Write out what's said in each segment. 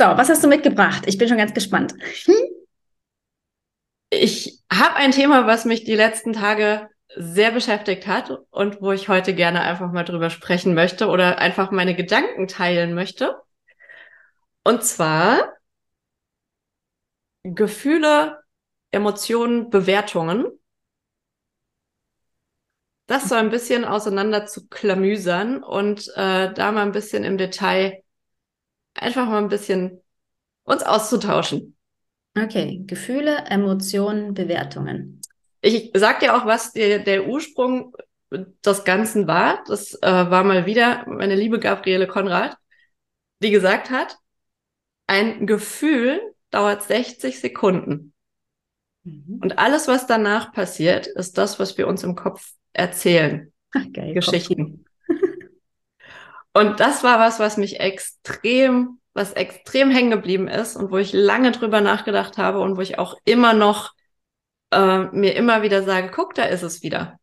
So, was hast du mitgebracht? Ich bin schon ganz gespannt. Hm? Ich habe ein Thema, was mich die letzten Tage sehr beschäftigt hat und wo ich heute gerne einfach mal drüber sprechen möchte oder einfach meine Gedanken teilen möchte. Und zwar Gefühle, Emotionen, Bewertungen. Das so ein bisschen auseinander zu klamüsern und äh, da mal ein bisschen im Detail einfach mal ein bisschen uns auszutauschen. Okay, Gefühle, Emotionen, Bewertungen. Ich sag dir auch, was der, der Ursprung des Ganzen war. Das äh, war mal wieder meine liebe Gabriele Konrad, die gesagt hat, ein Gefühl dauert 60 Sekunden. Mhm. Und alles, was danach passiert, ist das, was wir uns im Kopf erzählen. Ach, geil, Geschichten. Und das war was, was mich extrem, was extrem hängen geblieben ist und wo ich lange drüber nachgedacht habe und wo ich auch immer noch äh, mir immer wieder sage, guck, da ist es wieder.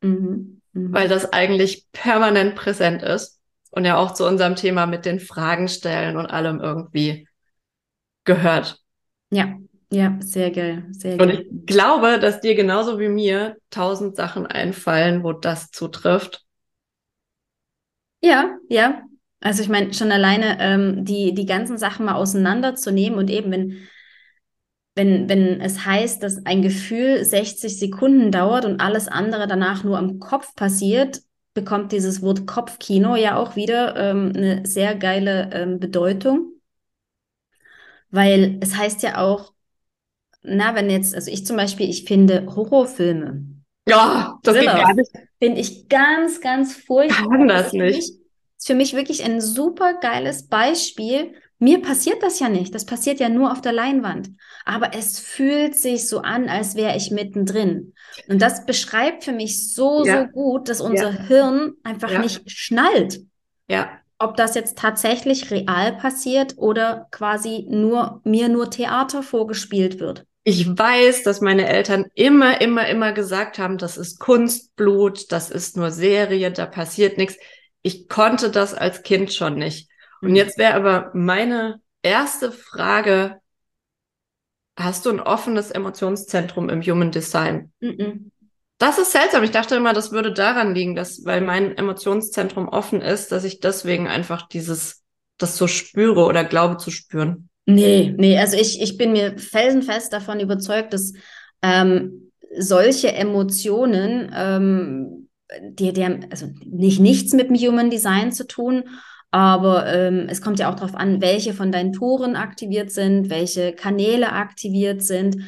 Mhm. Mhm. Weil das eigentlich permanent präsent ist und ja auch zu unserem Thema mit den Fragen stellen und allem irgendwie gehört. Ja, ja, sehr geil, sehr geil. Und ich glaube, dass dir genauso wie mir tausend Sachen einfallen, wo das zutrifft. Ja, ja. Also ich meine, schon alleine ähm, die, die ganzen Sachen mal auseinanderzunehmen und eben, wenn, wenn, wenn es heißt, dass ein Gefühl 60 Sekunden dauert und alles andere danach nur am Kopf passiert, bekommt dieses Wort Kopfkino ja auch wieder ähm, eine sehr geile ähm, Bedeutung. Weil es heißt ja auch, na, wenn jetzt, also ich zum Beispiel, ich finde Horrorfilme ja, das geht gar nicht. Finde ich ganz, ganz furchtbar. Kann das nicht. Ist für mich wirklich ein super geiles Beispiel. Mir passiert das ja nicht. Das passiert ja nur auf der Leinwand. Aber es fühlt sich so an, als wäre ich mittendrin. Und das beschreibt für mich so, ja. so gut, dass unser ja. Hirn einfach ja. nicht schnallt. Ja. Ob das jetzt tatsächlich real passiert oder quasi nur mir nur Theater vorgespielt wird ich weiß, dass meine Eltern immer, immer, immer gesagt haben, das ist Kunstblut, das ist nur Serie, da passiert nichts. Ich konnte das als Kind schon nicht. Und mhm. jetzt wäre aber meine erste Frage, hast du ein offenes Emotionszentrum im Human Design? Mhm. Das ist seltsam. Ich dachte immer, das würde daran liegen, dass, weil mein Emotionszentrum offen ist, dass ich deswegen einfach dieses, das so spüre oder glaube zu spüren. Nee, nee, also ich, ich bin mir felsenfest davon überzeugt, dass ähm, solche Emotionen, ähm, die, die haben also nicht nichts mit dem Human Design zu tun, aber ähm, es kommt ja auch darauf an, welche von deinen Toren aktiviert sind, welche Kanäle aktiviert sind.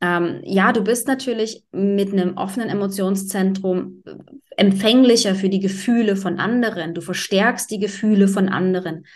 Ähm, ja, du bist natürlich mit einem offenen Emotionszentrum äh, empfänglicher für die Gefühle von anderen. Du verstärkst die Gefühle von anderen.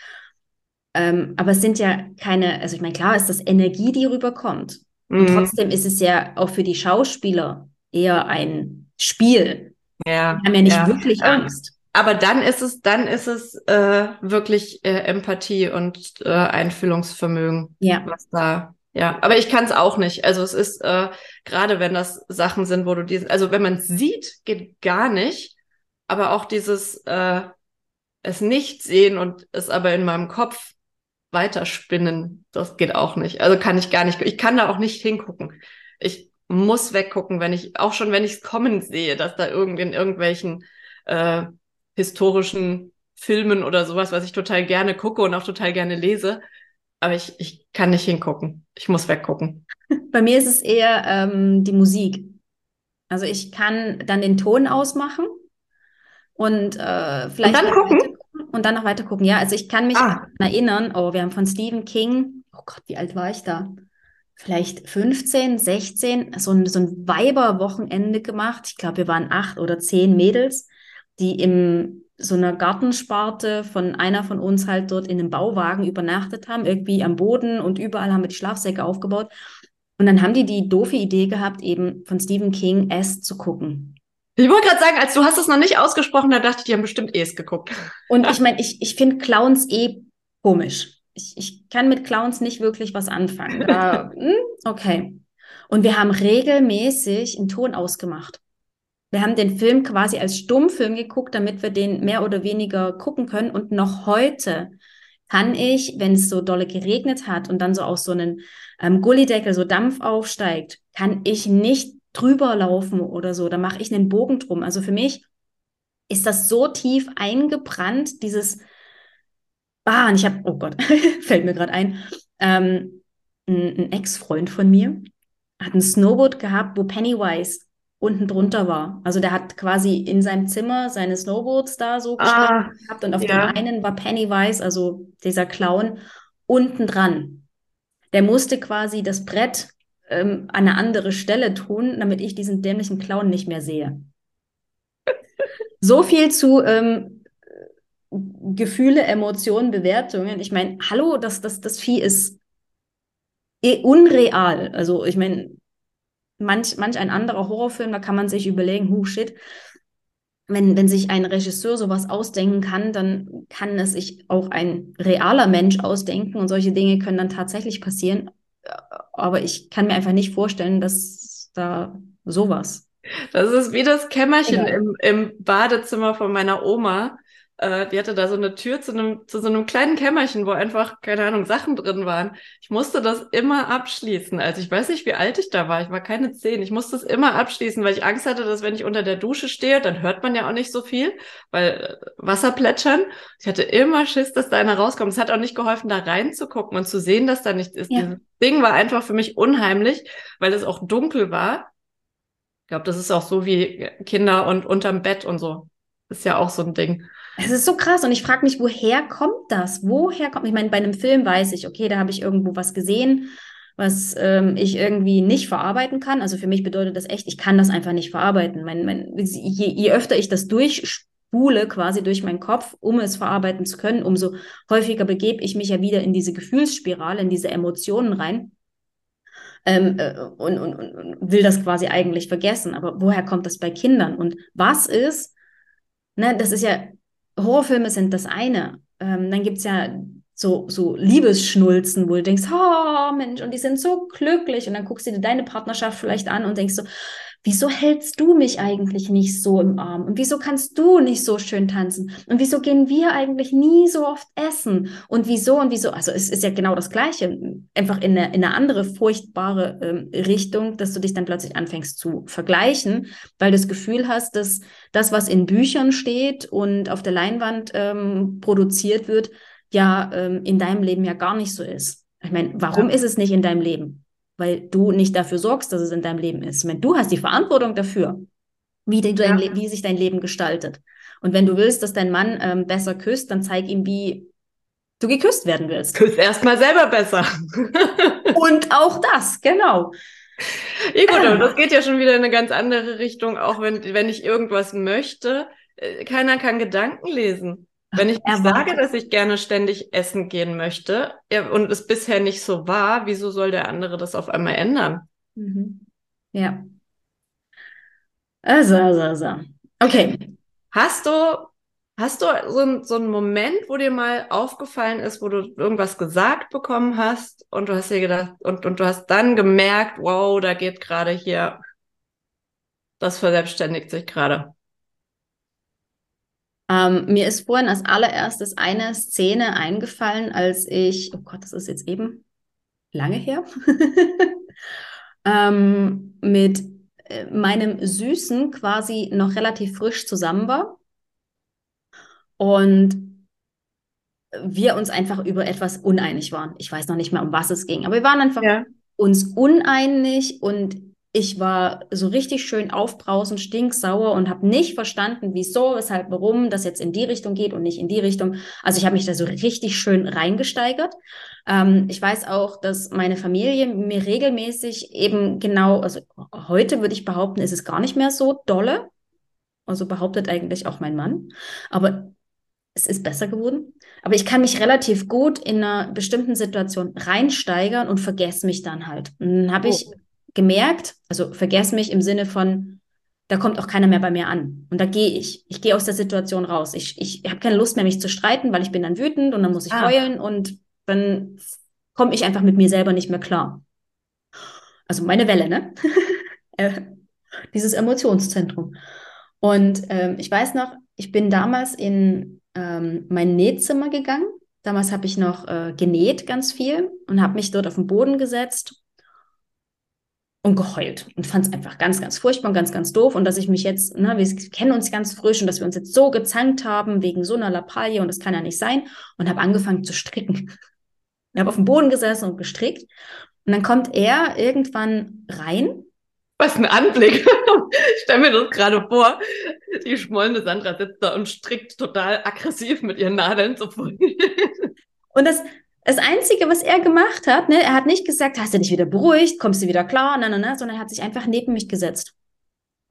Ähm, aber es sind ja keine, also ich meine, klar ist das Energie, die rüberkommt. Mhm. Und trotzdem ist es ja auch für die Schauspieler eher ein Spiel. Ja. Die haben ja nicht ja. wirklich Angst. Aber dann ist es, dann ist es äh, wirklich äh, Empathie und äh, Einfühlungsvermögen, ja. was da ja, aber ich kann es auch nicht. Also es ist äh, gerade, wenn das Sachen sind, wo du diesen, also wenn man es sieht, geht gar nicht. Aber auch dieses äh, es nicht sehen und es aber in meinem Kopf weiterspinnen, das geht auch nicht. Also kann ich gar nicht, ich kann da auch nicht hingucken. Ich muss weggucken, wenn ich, auch schon wenn ich es kommen sehe, dass da irgend in irgendwelchen äh, historischen Filmen oder sowas, was ich total gerne gucke und auch total gerne lese, aber ich, ich kann nicht hingucken. Ich muss weggucken. Bei mir ist es eher ähm, die Musik. Also ich kann dann den Ton ausmachen und äh, vielleicht und dann gucken und dann noch weiter gucken. Ja, also ich kann mich ah. erinnern, oh, wir haben von Stephen King, oh Gott, wie alt war ich da? Vielleicht 15, 16, so ein, so ein Weiberwochenende gemacht. Ich glaube, wir waren acht oder zehn Mädels, die im so einer Gartensparte von einer von uns halt dort in einem Bauwagen übernachtet haben, irgendwie am Boden und überall haben wir die Schlafsäcke aufgebaut. Und dann haben die die doofe Idee gehabt, eben von Stephen King S zu gucken. Ich wollte gerade sagen, als du hast es noch nicht ausgesprochen, da dachte ich, die haben bestimmt Es geguckt. Und ich meine, ich, ich finde Clowns eh komisch. Ich, ich kann mit Clowns nicht wirklich was anfangen. Da, hm, okay. Und wir haben regelmäßig einen Ton ausgemacht. Wir haben den Film quasi als Stummfilm geguckt, damit wir den mehr oder weniger gucken können. Und noch heute kann ich, wenn es so dolle geregnet hat und dann so aus so einen ähm, Gullideckel so Dampf aufsteigt, kann ich nicht drüber laufen oder so. Da mache ich einen Bogen drum. Also für mich ist das so tief eingebrannt, dieses Ah, und ich habe, oh Gott, fällt mir gerade ein, ähm, ein, ein Ex-Freund von mir hat ein Snowboard gehabt, wo Pennywise unten drunter war. Also der hat quasi in seinem Zimmer seine Snowboards da so ah, gehabt und auf ja. dem einen war Pennywise, also dieser Clown, unten dran. Der musste quasi das Brett ähm, an eine andere Stelle tun, damit ich diesen dämlichen Clown nicht mehr sehe. so viel zu ähm, Gefühle, Emotionen, Bewertungen. Ich meine, hallo, das, das, das Vieh ist eh unreal. Also ich meine, manch, manch ein anderer Horrorfilm, da kann man sich überlegen, hu shit, wenn, wenn sich ein Regisseur sowas ausdenken kann, dann kann es sich auch ein realer Mensch ausdenken und solche Dinge können dann tatsächlich passieren. Aber ich kann mir einfach nicht vorstellen, dass da sowas. Das ist wie das Kämmerchen ja. im, im Badezimmer von meiner Oma äh, die hatte da so eine Tür zu einem, zu so einem kleinen Kämmerchen, wo einfach, keine Ahnung, Sachen drin waren. Ich musste das immer abschließen. Also ich weiß nicht, wie alt ich da war. Ich war keine zehn. Ich musste es immer abschließen, weil ich Angst hatte, dass wenn ich unter der Dusche stehe, dann hört man ja auch nicht so viel, weil äh, Wasser plätschern. Ich hatte immer Schiss, dass da einer rauskommt. Es hat auch nicht geholfen, da reinzugucken und zu sehen, dass da nichts ist. Ja. Dieses Ding war einfach für mich unheimlich, weil es auch dunkel war. Ich glaube, das ist auch so wie Kinder und unterm Bett und so. Ist ja auch so ein Ding. Es ist so krass und ich frage mich, woher kommt das? Woher kommt, ich meine, bei einem Film weiß ich, okay, da habe ich irgendwo was gesehen, was ähm, ich irgendwie nicht verarbeiten kann. Also für mich bedeutet das echt, ich kann das einfach nicht verarbeiten. Mein, mein, je, je öfter ich das durchspule quasi durch meinen Kopf, um es verarbeiten zu können, umso häufiger begebe ich mich ja wieder in diese Gefühlsspirale, in diese Emotionen rein. Ähm, äh, und, und, und will das quasi eigentlich vergessen. Aber woher kommt das bei Kindern? Und was ist, ne, das ist ja Horrorfilme sind das eine. Ähm, dann gibt es ja so, so Liebesschnulzen, wo du denkst, oh Mensch, und die sind so glücklich. Und dann guckst du dir deine Partnerschaft vielleicht an und denkst so, wieso hältst du mich eigentlich nicht so im Arm? Und wieso kannst du nicht so schön tanzen? Und wieso gehen wir eigentlich nie so oft essen? Und wieso und wieso? Also es ist ja genau das Gleiche, einfach in eine, in eine andere furchtbare ähm, Richtung, dass du dich dann plötzlich anfängst zu vergleichen, weil du das Gefühl hast, dass das, was in Büchern steht und auf der Leinwand ähm, produziert wird, ja ähm, in deinem Leben ja gar nicht so ist. Ich meine, warum ja. ist es nicht in deinem Leben? Weil du nicht dafür sorgst, dass es in deinem Leben ist. Wenn du hast die Verantwortung dafür, wie, dein ja. wie sich dein Leben gestaltet. Und wenn du willst, dass dein Mann ähm, besser küsst, dann zeig ihm, wie du geküsst werden willst. Küsst erstmal selber besser. Und auch das, genau. Ja gut, aber das geht ja schon wieder in eine ganz andere Richtung, auch wenn, wenn ich irgendwas möchte. Äh, keiner kann Gedanken lesen. Wenn ich sage, dass ich gerne ständig essen gehen möchte und es bisher nicht so war, wieso soll der andere das auf einmal ändern? Mhm. Ja. Also, also, also. Okay. Hast du, hast du so, so einen Moment, wo dir mal aufgefallen ist, wo du irgendwas gesagt bekommen hast und du hast dir gedacht, und, und du hast dann gemerkt, wow, da geht gerade hier, das verselbstständigt sich gerade. Ähm, mir ist vorhin als allererstes eine Szene eingefallen, als ich, oh Gott, das ist jetzt eben lange her, ähm, mit äh, meinem Süßen quasi noch relativ frisch zusammen war. Und wir uns einfach über etwas uneinig waren. Ich weiß noch nicht mehr, um was es ging, aber wir waren einfach ja. uns uneinig und ich war so richtig schön aufbrausend, stinksauer und habe nicht verstanden, wieso, weshalb, warum das jetzt in die Richtung geht und nicht in die Richtung. Also ich habe mich da so richtig schön reingesteigert. Ähm, ich weiß auch, dass meine Familie mir regelmäßig eben genau, also heute würde ich behaupten, ist es gar nicht mehr so dolle. Also behauptet eigentlich auch mein Mann. Aber es ist besser geworden. Aber ich kann mich relativ gut in einer bestimmten Situation reinsteigern und vergesse mich dann halt. Und dann habe ich oh. Gemerkt, also vergesse mich im Sinne von, da kommt auch keiner mehr bei mir an. Und da gehe ich. Ich gehe aus der Situation raus. Ich, ich habe keine Lust mehr, mich zu streiten, weil ich bin dann wütend und dann muss ich ah. heulen und dann komme ich einfach mit mir selber nicht mehr klar. Also meine Welle, ne? Äh, dieses Emotionszentrum. Und ähm, ich weiß noch, ich bin damals in ähm, mein Nähzimmer gegangen. Damals habe ich noch äh, genäht ganz viel und habe mich dort auf den Boden gesetzt und geheult und fand es einfach ganz, ganz furchtbar und ganz, ganz doof. Und dass ich mich jetzt, ne, wir kennen uns ganz frisch und dass wir uns jetzt so gezankt haben wegen so einer Lappalie und das kann ja nicht sein. Und habe angefangen zu stricken. Ich habe auf dem Boden gesessen und gestrickt. Und dann kommt er irgendwann rein. Was ein Anblick. ich stelle mir das gerade vor. Die schmollende Sandra sitzt da und strickt total aggressiv mit ihren Nadeln so und das, das Einzige, was er gemacht hat, ne, er hat nicht gesagt, hast du dich wieder beruhigt, kommst du wieder klar, nein, nein, nein, sondern er hat sich einfach neben mich gesetzt.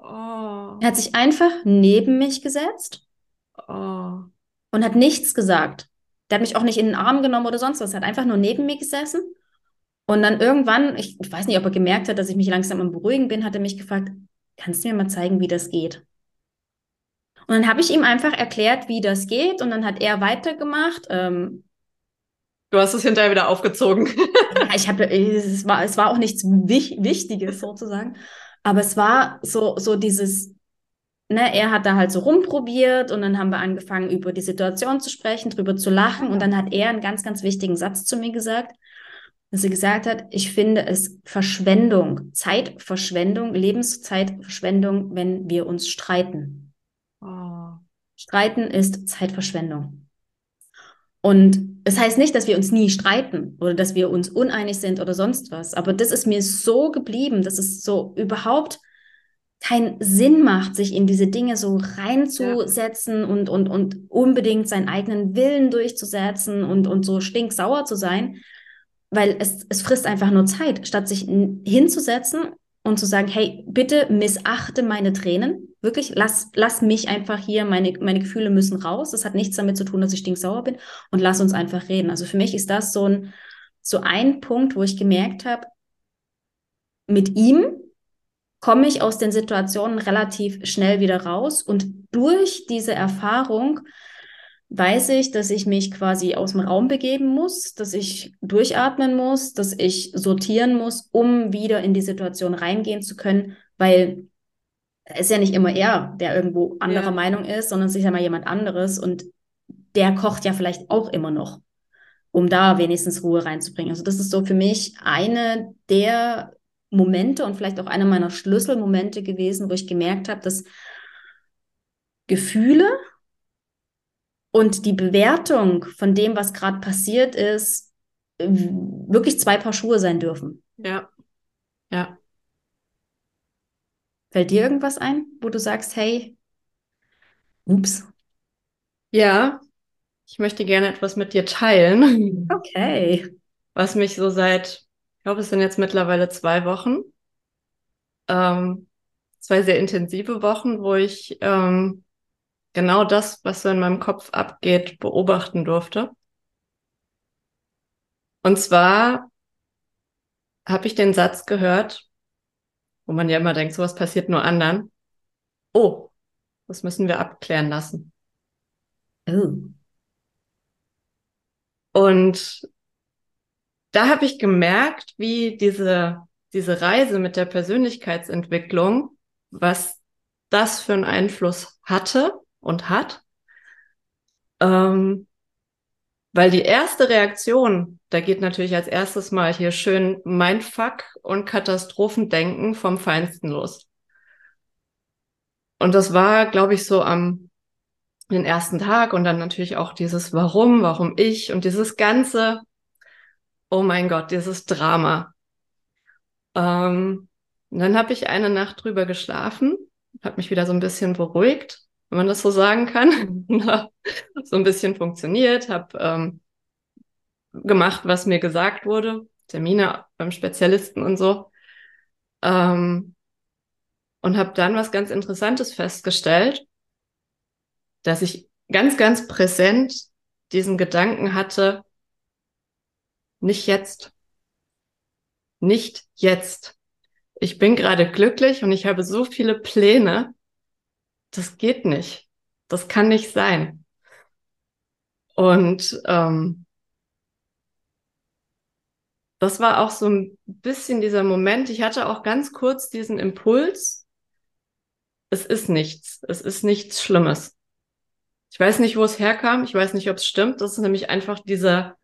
Oh. Er hat sich einfach neben mich gesetzt oh. und hat nichts gesagt. Der hat mich auch nicht in den Arm genommen oder sonst was, er hat einfach nur neben mir gesessen. Und dann irgendwann, ich, ich weiß nicht, ob er gemerkt hat, dass ich mich langsam am Beruhigen bin, hat er mich gefragt, kannst du mir mal zeigen, wie das geht? Und dann habe ich ihm einfach erklärt, wie das geht. Und dann hat er weitergemacht. Ähm, Du hast es hinterher wieder aufgezogen. ja, ich habe, es war, es war auch nichts Wich Wichtiges sozusagen. Aber es war so, so dieses, ne, er hat da halt so rumprobiert und dann haben wir angefangen, über die Situation zu sprechen, drüber zu lachen. Und dann hat er einen ganz, ganz wichtigen Satz zu mir gesagt, dass er gesagt hat, ich finde es Verschwendung, Zeitverschwendung, Lebenszeitverschwendung, wenn wir uns streiten. Oh. Streiten ist Zeitverschwendung. Und es das heißt nicht, dass wir uns nie streiten oder dass wir uns uneinig sind oder sonst was. Aber das ist mir so geblieben, dass es so überhaupt keinen Sinn macht, sich in diese Dinge so reinzusetzen ja. und, und, und unbedingt seinen eigenen Willen durchzusetzen und, und so stinksauer zu sein, weil es, es frisst einfach nur Zeit, statt sich hinzusetzen und zu sagen, hey, bitte missachte meine Tränen, wirklich, lass, lass mich einfach hier, meine, meine Gefühle müssen raus. Das hat nichts damit zu tun, dass ich stinksauer bin und lass uns einfach reden. Also für mich ist das so ein, so ein Punkt, wo ich gemerkt habe, mit ihm komme ich aus den Situationen relativ schnell wieder raus und durch diese Erfahrung weiß ich, dass ich mich quasi aus dem Raum begeben muss, dass ich durchatmen muss, dass ich sortieren muss, um wieder in die Situation reingehen zu können, weil ist ja nicht immer er, der irgendwo anderer ja. Meinung ist, sondern es ist ja mal jemand anderes und der kocht ja vielleicht auch immer noch, um da wenigstens Ruhe reinzubringen. Also das ist so für mich eine der Momente und vielleicht auch einer meiner Schlüsselmomente gewesen, wo ich gemerkt habe, dass Gefühle und die Bewertung von dem, was gerade passiert ist, wirklich zwei Paar Schuhe sein dürfen. Ja. Ja. Fällt dir irgendwas ein, wo du sagst, hey, ups? Ja, ich möchte gerne etwas mit dir teilen. Okay. Was mich so seit, ich glaube, es sind jetzt mittlerweile zwei Wochen, ähm, zwei sehr intensive Wochen, wo ich ähm, genau das, was so in meinem Kopf abgeht, beobachten durfte. Und zwar habe ich den Satz gehört, wo man ja immer denkt, sowas passiert nur anderen. Oh, das müssen wir abklären lassen. Oh. Und da habe ich gemerkt, wie diese, diese Reise mit der Persönlichkeitsentwicklung, was das für einen Einfluss hatte und hat. Ähm, weil die erste Reaktion, da geht natürlich als erstes mal hier schön Mindfuck und Katastrophendenken vom Feinsten los. Und das war, glaube ich, so am den ersten Tag und dann natürlich auch dieses Warum, warum ich und dieses ganze, oh mein Gott, dieses Drama. Ähm, dann habe ich eine Nacht drüber geschlafen, habe mich wieder so ein bisschen beruhigt wenn man das so sagen kann. so ein bisschen funktioniert, habe ähm, gemacht, was mir gesagt wurde, Termine beim Spezialisten und so. Ähm, und habe dann was ganz Interessantes festgestellt. dass ich ganz, ganz präsent diesen Gedanken hatte, nicht jetzt. Nicht jetzt. Ich bin gerade glücklich und ich habe so viele Pläne. Das geht nicht. Das kann nicht sein. Und ähm, das war auch so ein bisschen dieser Moment. Ich hatte auch ganz kurz diesen Impuls. Es ist nichts. Es ist nichts Schlimmes. Ich weiß nicht, wo es herkam. Ich weiß nicht, ob es stimmt. Das ist nämlich einfach dieser,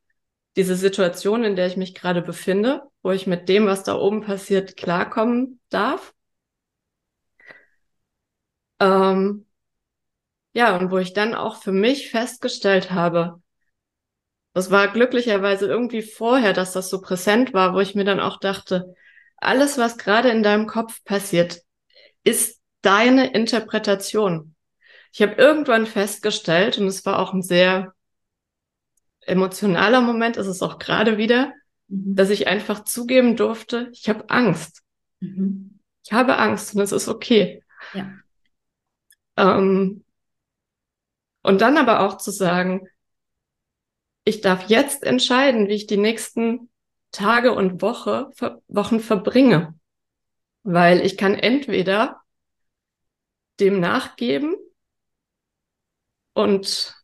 diese Situation, in der ich mich gerade befinde, wo ich mit dem, was da oben passiert, klarkommen darf. Ähm, ja, und wo ich dann auch für mich festgestellt habe, das war glücklicherweise irgendwie vorher, dass das so präsent war, wo ich mir dann auch dachte, alles, was gerade in deinem Kopf passiert, ist deine Interpretation. Ich habe irgendwann festgestellt, und es war auch ein sehr emotionaler Moment, ist es auch gerade wieder, mhm. dass ich einfach zugeben durfte, ich habe Angst. Mhm. Ich habe Angst und es ist okay. Ja. Ähm, und dann aber auch zu sagen, ich darf jetzt entscheiden, wie ich die nächsten Tage und Woche, Wochen verbringe. Weil ich kann entweder dem nachgeben und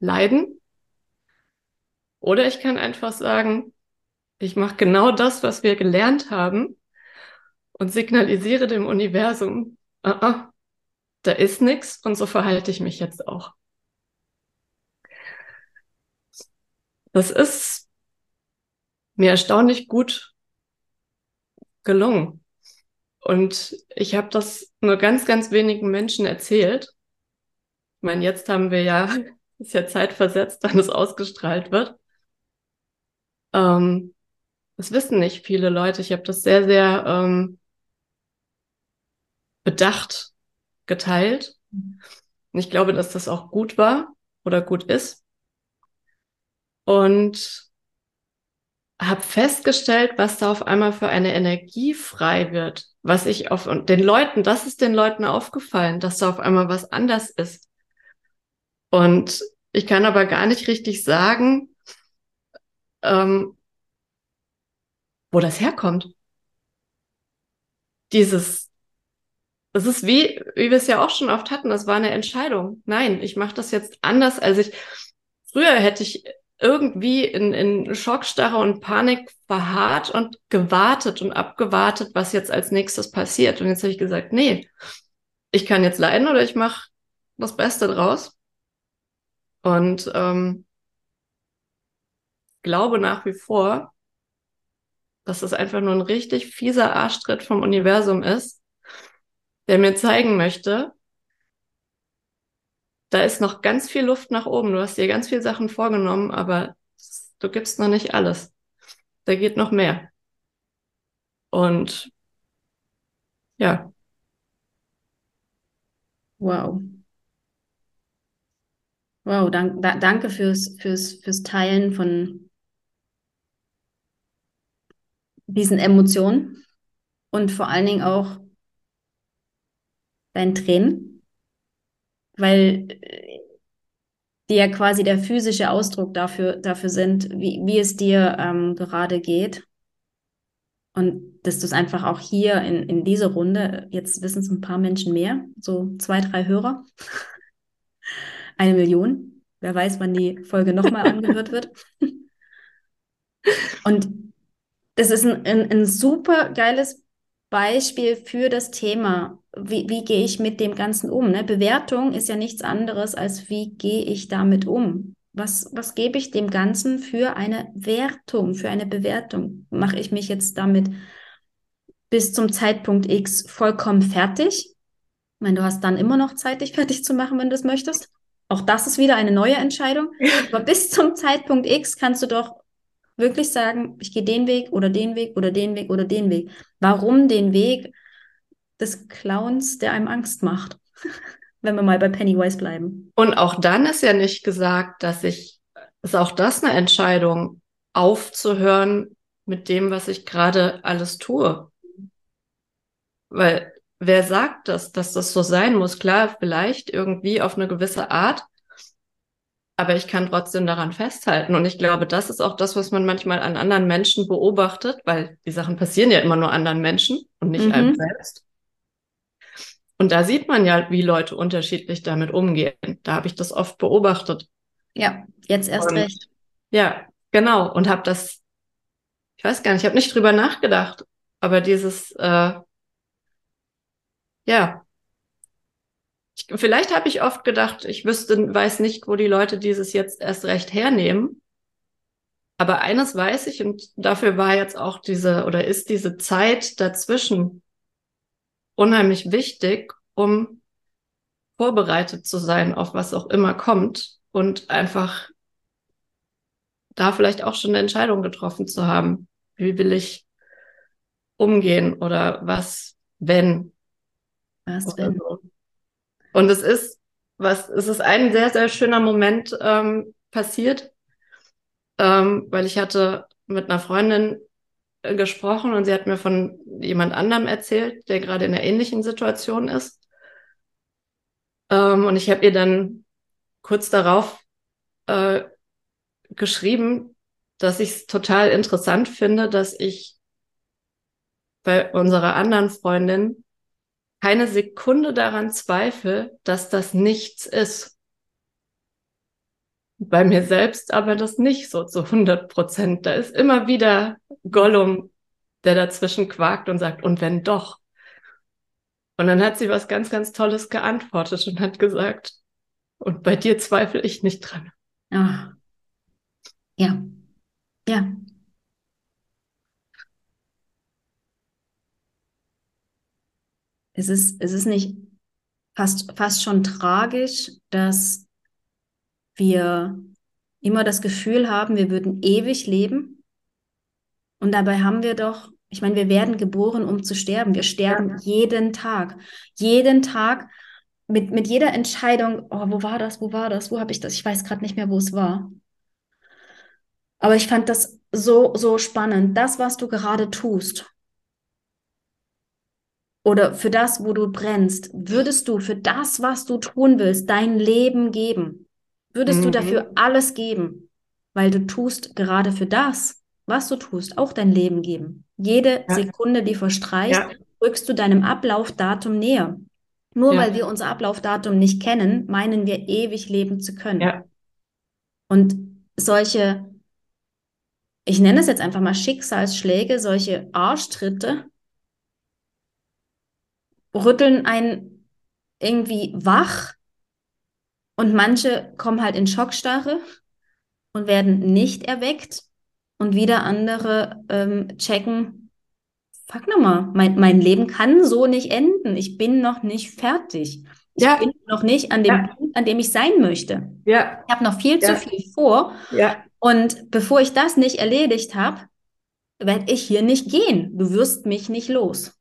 leiden, oder ich kann einfach sagen, ich mache genau das, was wir gelernt haben und signalisiere dem Universum, uh -uh, da ist nichts und so verhalte ich mich jetzt auch. Das ist mir erstaunlich gut gelungen. Und ich habe das nur ganz, ganz wenigen Menschen erzählt. Ich meine, jetzt haben wir ja, ist ja zeitversetzt, wenn es ausgestrahlt wird. Ähm, das wissen nicht viele Leute. Ich habe das sehr, sehr ähm, bedacht geteilt. Und ich glaube, dass das auch gut war oder gut ist. Und habe festgestellt, was da auf einmal für eine Energie frei wird, was ich auf und den Leuten, das ist den Leuten aufgefallen, dass da auf einmal was anders ist. Und ich kann aber gar nicht richtig sagen, ähm, wo das herkommt. Dieses das ist wie, wie wir es ja auch schon oft hatten, das war eine Entscheidung. Nein, ich mache das jetzt anders, als ich. Früher hätte ich irgendwie in, in Schockstarre und Panik verharrt und gewartet und abgewartet, was jetzt als nächstes passiert. Und jetzt habe ich gesagt, nee, ich kann jetzt leiden oder ich mache das Beste draus. Und ähm, glaube nach wie vor, dass das einfach nur ein richtig fieser Arschtritt vom Universum ist, der mir zeigen möchte, da ist noch ganz viel Luft nach oben. Du hast dir ganz viele Sachen vorgenommen, aber du gibst noch nicht alles. Da geht noch mehr. Und ja. Wow. Wow, dank, da, danke fürs, fürs, fürs Teilen von diesen Emotionen und vor allen Dingen auch deinen Tränen, weil äh, die ja quasi der physische Ausdruck dafür, dafür sind, wie, wie es dir ähm, gerade geht. Und dass du es einfach auch hier in, in dieser Runde, jetzt wissen es ein paar Menschen mehr, so zwei, drei Hörer, eine Million. Wer weiß, wann die Folge nochmal angehört wird. Und das ist ein, ein, ein super geiles Beispiel für das Thema, wie, wie gehe ich mit dem Ganzen um? Ne? Bewertung ist ja nichts anderes als wie gehe ich damit um? Was, was gebe ich dem Ganzen für eine Wertung, für eine Bewertung? Mache ich mich jetzt damit bis zum Zeitpunkt X vollkommen fertig? Ich meine, du hast dann immer noch Zeit, dich fertig zu machen, wenn du es möchtest. Auch das ist wieder eine neue Entscheidung. Aber bis zum Zeitpunkt X kannst du doch wirklich sagen, ich gehe den Weg oder den Weg oder den Weg oder den Weg. Warum den Weg des Clowns, der einem Angst macht? Wenn wir mal bei Pennywise bleiben. Und auch dann ist ja nicht gesagt, dass ich, ist auch das eine Entscheidung, aufzuhören mit dem, was ich gerade alles tue. Weil wer sagt das, dass das so sein muss? Klar, vielleicht irgendwie auf eine gewisse Art, aber ich kann trotzdem daran festhalten. Und ich glaube, das ist auch das, was man manchmal an anderen Menschen beobachtet, weil die Sachen passieren ja immer nur anderen Menschen und nicht mhm. einem selbst. Und da sieht man ja, wie Leute unterschiedlich damit umgehen. Da habe ich das oft beobachtet. Ja, jetzt erst und, recht. Ja, genau. Und habe das, ich weiß gar nicht, ich habe nicht drüber nachgedacht, aber dieses, äh, ja, ich, vielleicht habe ich oft gedacht, ich wüsste, weiß nicht, wo die Leute dieses jetzt erst recht hernehmen. Aber eines weiß ich und dafür war jetzt auch diese oder ist diese Zeit dazwischen unheimlich wichtig, um vorbereitet zu sein auf was auch immer kommt und einfach da vielleicht auch schon eine Entscheidung getroffen zu haben. Wie will ich umgehen oder was, wenn? Was, wenn? Und es ist, was, es ist ein sehr, sehr schöner Moment ähm, passiert, ähm, weil ich hatte mit einer Freundin gesprochen und sie hat mir von jemand anderem erzählt, der gerade in einer ähnlichen Situation ist. Ähm, und ich habe ihr dann kurz darauf äh, geschrieben, dass ich es total interessant finde, dass ich bei unserer anderen Freundin keine Sekunde daran zweifle, dass das nichts ist. Bei mir selbst aber das nicht so zu 100 Prozent. Da ist immer wieder Gollum, der dazwischen quakt und sagt, und wenn doch? Und dann hat sie was ganz, ganz Tolles geantwortet und hat gesagt, und bei dir zweifle ich nicht dran. Ah. Ja. Ja. es ist, es ist nicht fast, fast schon tragisch, dass wir immer das Gefühl haben, wir würden ewig leben. Und dabei haben wir doch, ich meine, wir werden geboren, um zu sterben. Wir sterben ja. jeden Tag. Jeden Tag mit, mit jeder Entscheidung, oh, wo war das, wo war das, wo habe ich das? Ich weiß gerade nicht mehr, wo es war. Aber ich fand das so, so spannend. Das, was du gerade tust, oder für das, wo du brennst, würdest du für das, was du tun willst, dein Leben geben? Würdest mhm. du dafür alles geben? Weil du tust gerade für das, was du tust, auch dein Leben geben. Jede ja. Sekunde, die verstreicht, ja. rückst du deinem Ablaufdatum näher. Nur ja. weil wir unser Ablaufdatum nicht kennen, meinen wir ewig leben zu können. Und solche, ich nenne es jetzt einfach mal Schicksalsschläge, solche Arschtritte, rütteln einen irgendwie wach und manche kommen halt in Schockstarre und werden nicht erweckt und wieder andere ähm, checken, fuck nochmal, mein, mein Leben kann so nicht enden. Ich bin noch nicht fertig. Ich ja. bin noch nicht an dem ja. Punkt, an dem ich sein möchte. Ja. Ich habe noch viel ja. zu viel vor. Ja. Und bevor ich das nicht erledigt habe, werde ich hier nicht gehen. Du wirst mich nicht los.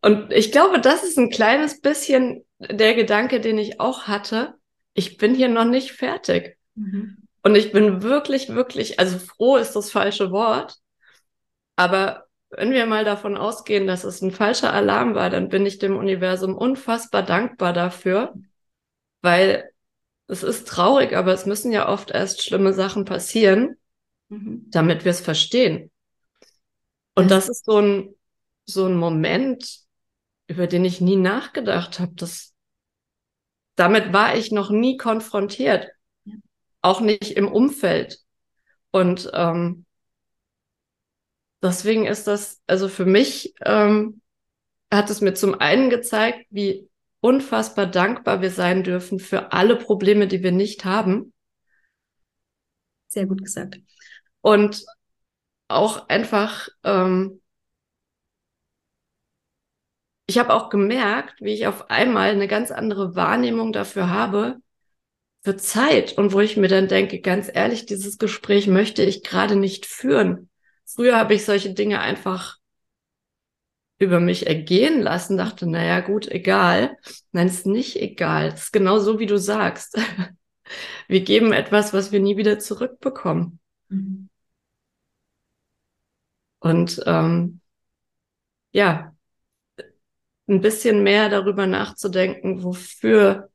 Und ich glaube, das ist ein kleines bisschen der Gedanke, den ich auch hatte. Ich bin hier noch nicht fertig. Mhm. Und ich bin wirklich, wirklich, also froh ist das falsche Wort. Aber wenn wir mal davon ausgehen, dass es ein falscher Alarm war, dann bin ich dem Universum unfassbar dankbar dafür, weil es ist traurig, aber es müssen ja oft erst schlimme Sachen passieren, mhm. damit wir es verstehen. Und das, ist so ein, so ein Moment, über den ich nie nachgedacht habe. Das, damit war ich noch nie konfrontiert, ja. auch nicht im Umfeld. Und ähm, deswegen ist das, also für mich ähm, hat es mir zum einen gezeigt, wie unfassbar dankbar wir sein dürfen für alle Probleme, die wir nicht haben. Sehr gut gesagt. Und auch einfach ähm, ich habe auch gemerkt, wie ich auf einmal eine ganz andere Wahrnehmung dafür habe, für Zeit und wo ich mir dann denke, ganz ehrlich, dieses Gespräch möchte ich gerade nicht führen. Früher habe ich solche Dinge einfach über mich ergehen lassen, dachte, naja, gut, egal. Nein, es ist nicht egal. Es ist genau so, wie du sagst. Wir geben etwas, was wir nie wieder zurückbekommen. Mhm. Und ähm, ja, ein bisschen mehr darüber nachzudenken, wofür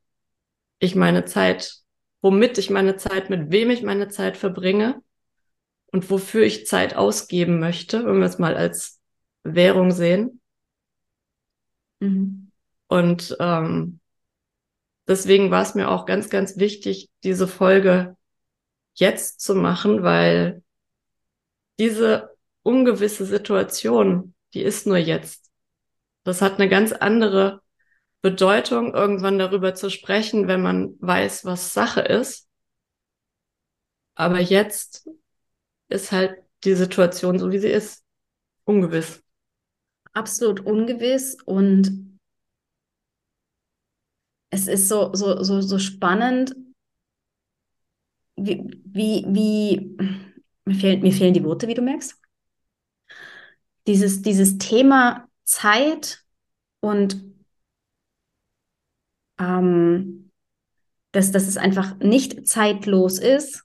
ich meine Zeit, womit ich meine Zeit, mit wem ich meine Zeit verbringe und wofür ich Zeit ausgeben möchte, wenn wir es mal als Währung sehen. Mhm. Und ähm, deswegen war es mir auch ganz, ganz wichtig, diese Folge jetzt zu machen, weil diese ungewisse Situation, die ist nur jetzt. Das hat eine ganz andere Bedeutung, irgendwann darüber zu sprechen, wenn man weiß, was Sache ist. Aber jetzt ist halt die Situation so, wie sie ist. Ungewiss. Absolut ungewiss und es ist so, so, so, so spannend, wie, wie, wie mir, fehlen, mir fehlen die Worte, wie du merkst. Dieses, dieses Thema Zeit und ähm, dass, dass es einfach nicht zeitlos ist,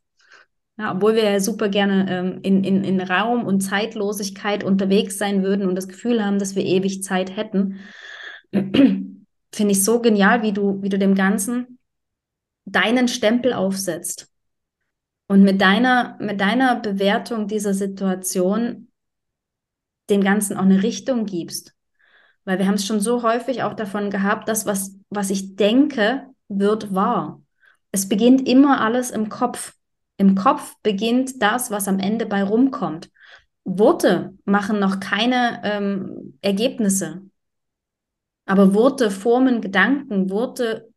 ja, obwohl wir ja super gerne ähm, in, in, in Raum und Zeitlosigkeit unterwegs sein würden und das Gefühl haben, dass wir ewig Zeit hätten, finde ich so genial, wie du, wie du dem Ganzen deinen Stempel aufsetzt. Und mit deiner, mit deiner Bewertung dieser Situation dem Ganzen auch eine Richtung gibst. Weil wir haben es schon so häufig auch davon gehabt, dass was, was ich denke, wird wahr. Es beginnt immer alles im Kopf. Im Kopf beginnt das, was am Ende bei rumkommt. Worte machen noch keine ähm, Ergebnisse. Aber Worte formen Gedanken, Worte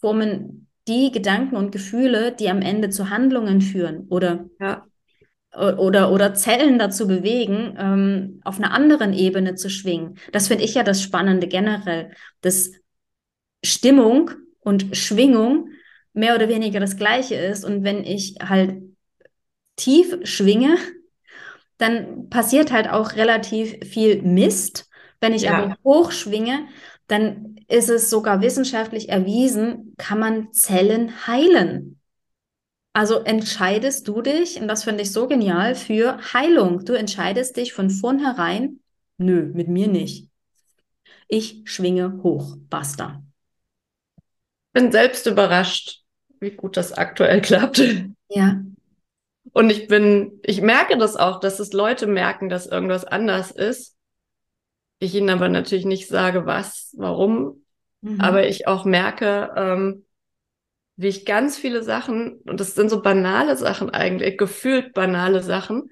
formen die Gedanken und Gefühle, die am Ende zu Handlungen führen oder, ja. Oder, oder Zellen dazu bewegen, ähm, auf einer anderen Ebene zu schwingen. Das finde ich ja das Spannende generell, dass Stimmung und Schwingung mehr oder weniger das gleiche ist. Und wenn ich halt tief schwinge, dann passiert halt auch relativ viel Mist. Wenn ich ja. aber hoch schwinge, dann ist es sogar wissenschaftlich erwiesen, kann man Zellen heilen. Also entscheidest du dich, und das finde ich so genial, für Heilung. Du entscheidest dich von vornherein, nö, mit mir nicht. Ich schwinge hoch, basta. Bin selbst überrascht, wie gut das aktuell klappt. Ja. Und ich bin, ich merke das auch, dass es Leute merken, dass irgendwas anders ist. Ich ihnen aber natürlich nicht sage, was, warum, Mhm. Aber ich auch merke, ähm, wie ich ganz viele Sachen, und das sind so banale Sachen eigentlich, gefühlt banale Sachen,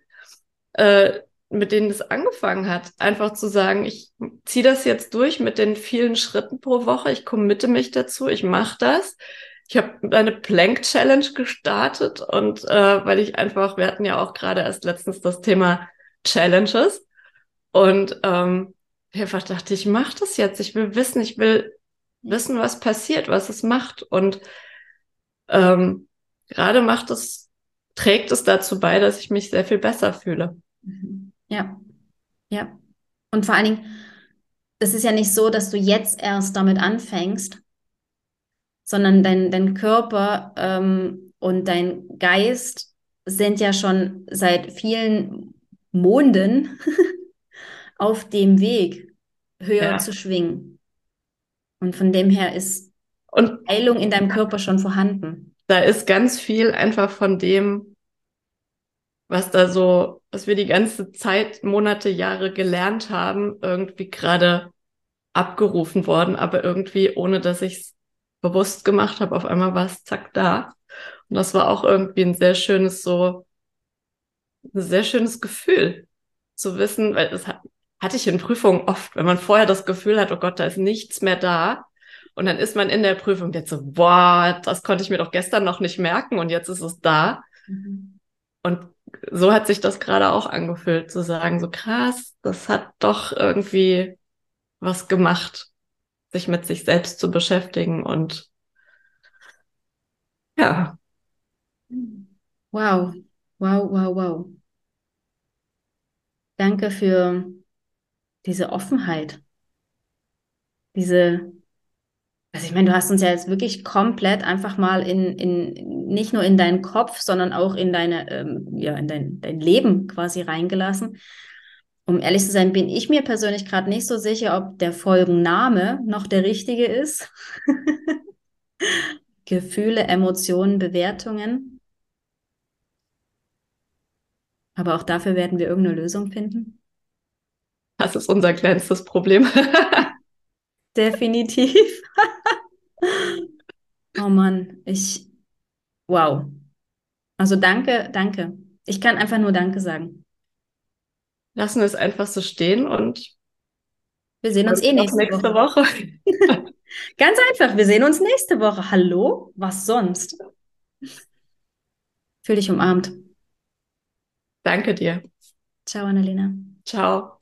äh, mit denen es angefangen hat. Einfach zu sagen, ich ziehe das jetzt durch mit den vielen Schritten pro Woche, ich committe mich dazu, ich mache das. Ich habe eine Plank Challenge gestartet und äh, weil ich einfach, wir hatten ja auch gerade erst letztens das Thema Challenges und ähm, einfach dachte, ich mache das jetzt. Ich will wissen, ich will wissen, was passiert, was es macht. Und ähm, gerade macht es, trägt es dazu bei, dass ich mich sehr viel besser fühle. Ja, ja. Und vor allen Dingen, es ist ja nicht so, dass du jetzt erst damit anfängst, sondern dein, dein Körper ähm, und dein Geist sind ja schon seit vielen Monden auf dem Weg, höher ja. zu schwingen. Und von dem her ist Heilung in deinem Körper schon vorhanden. Da ist ganz viel einfach von dem, was da so, was wir die ganze Zeit, Monate, Jahre gelernt haben, irgendwie gerade abgerufen worden, aber irgendwie, ohne dass ich es bewusst gemacht habe, auf einmal war es zack da. Und das war auch irgendwie ein sehr schönes, so, ein sehr schönes Gefühl zu wissen, weil das hat, hatte ich in Prüfungen oft, wenn man vorher das Gefühl hat, oh Gott, da ist nichts mehr da. Und dann ist man in der Prüfung jetzt so, boah, das konnte ich mir doch gestern noch nicht merken und jetzt ist es da. Mhm. Und so hat sich das gerade auch angefühlt, zu sagen, so krass, das hat doch irgendwie was gemacht, sich mit sich selbst zu beschäftigen und ja. Wow, wow, wow, wow. Danke für diese Offenheit, diese, also ich meine, du hast uns ja jetzt wirklich komplett einfach mal in, in nicht nur in deinen Kopf, sondern auch in deine, ähm, ja, in dein, dein Leben quasi reingelassen. um ehrlich zu sein, bin ich mir persönlich gerade nicht so sicher, ob der Folgenname noch der richtige ist. Gefühle, Emotionen, Bewertungen. Aber auch dafür werden wir irgendeine Lösung finden. Das ist unser kleinstes Problem. Definitiv. oh Mann, ich, wow. Also danke, danke. Ich kann einfach nur Danke sagen. Lassen wir es einfach so stehen und wir sehen uns eh nächste, nächste Woche. Woche. Ganz einfach, wir sehen uns nächste Woche. Hallo? Was sonst? Fühl dich umarmt. Danke dir. Ciao, Annalena. Ciao.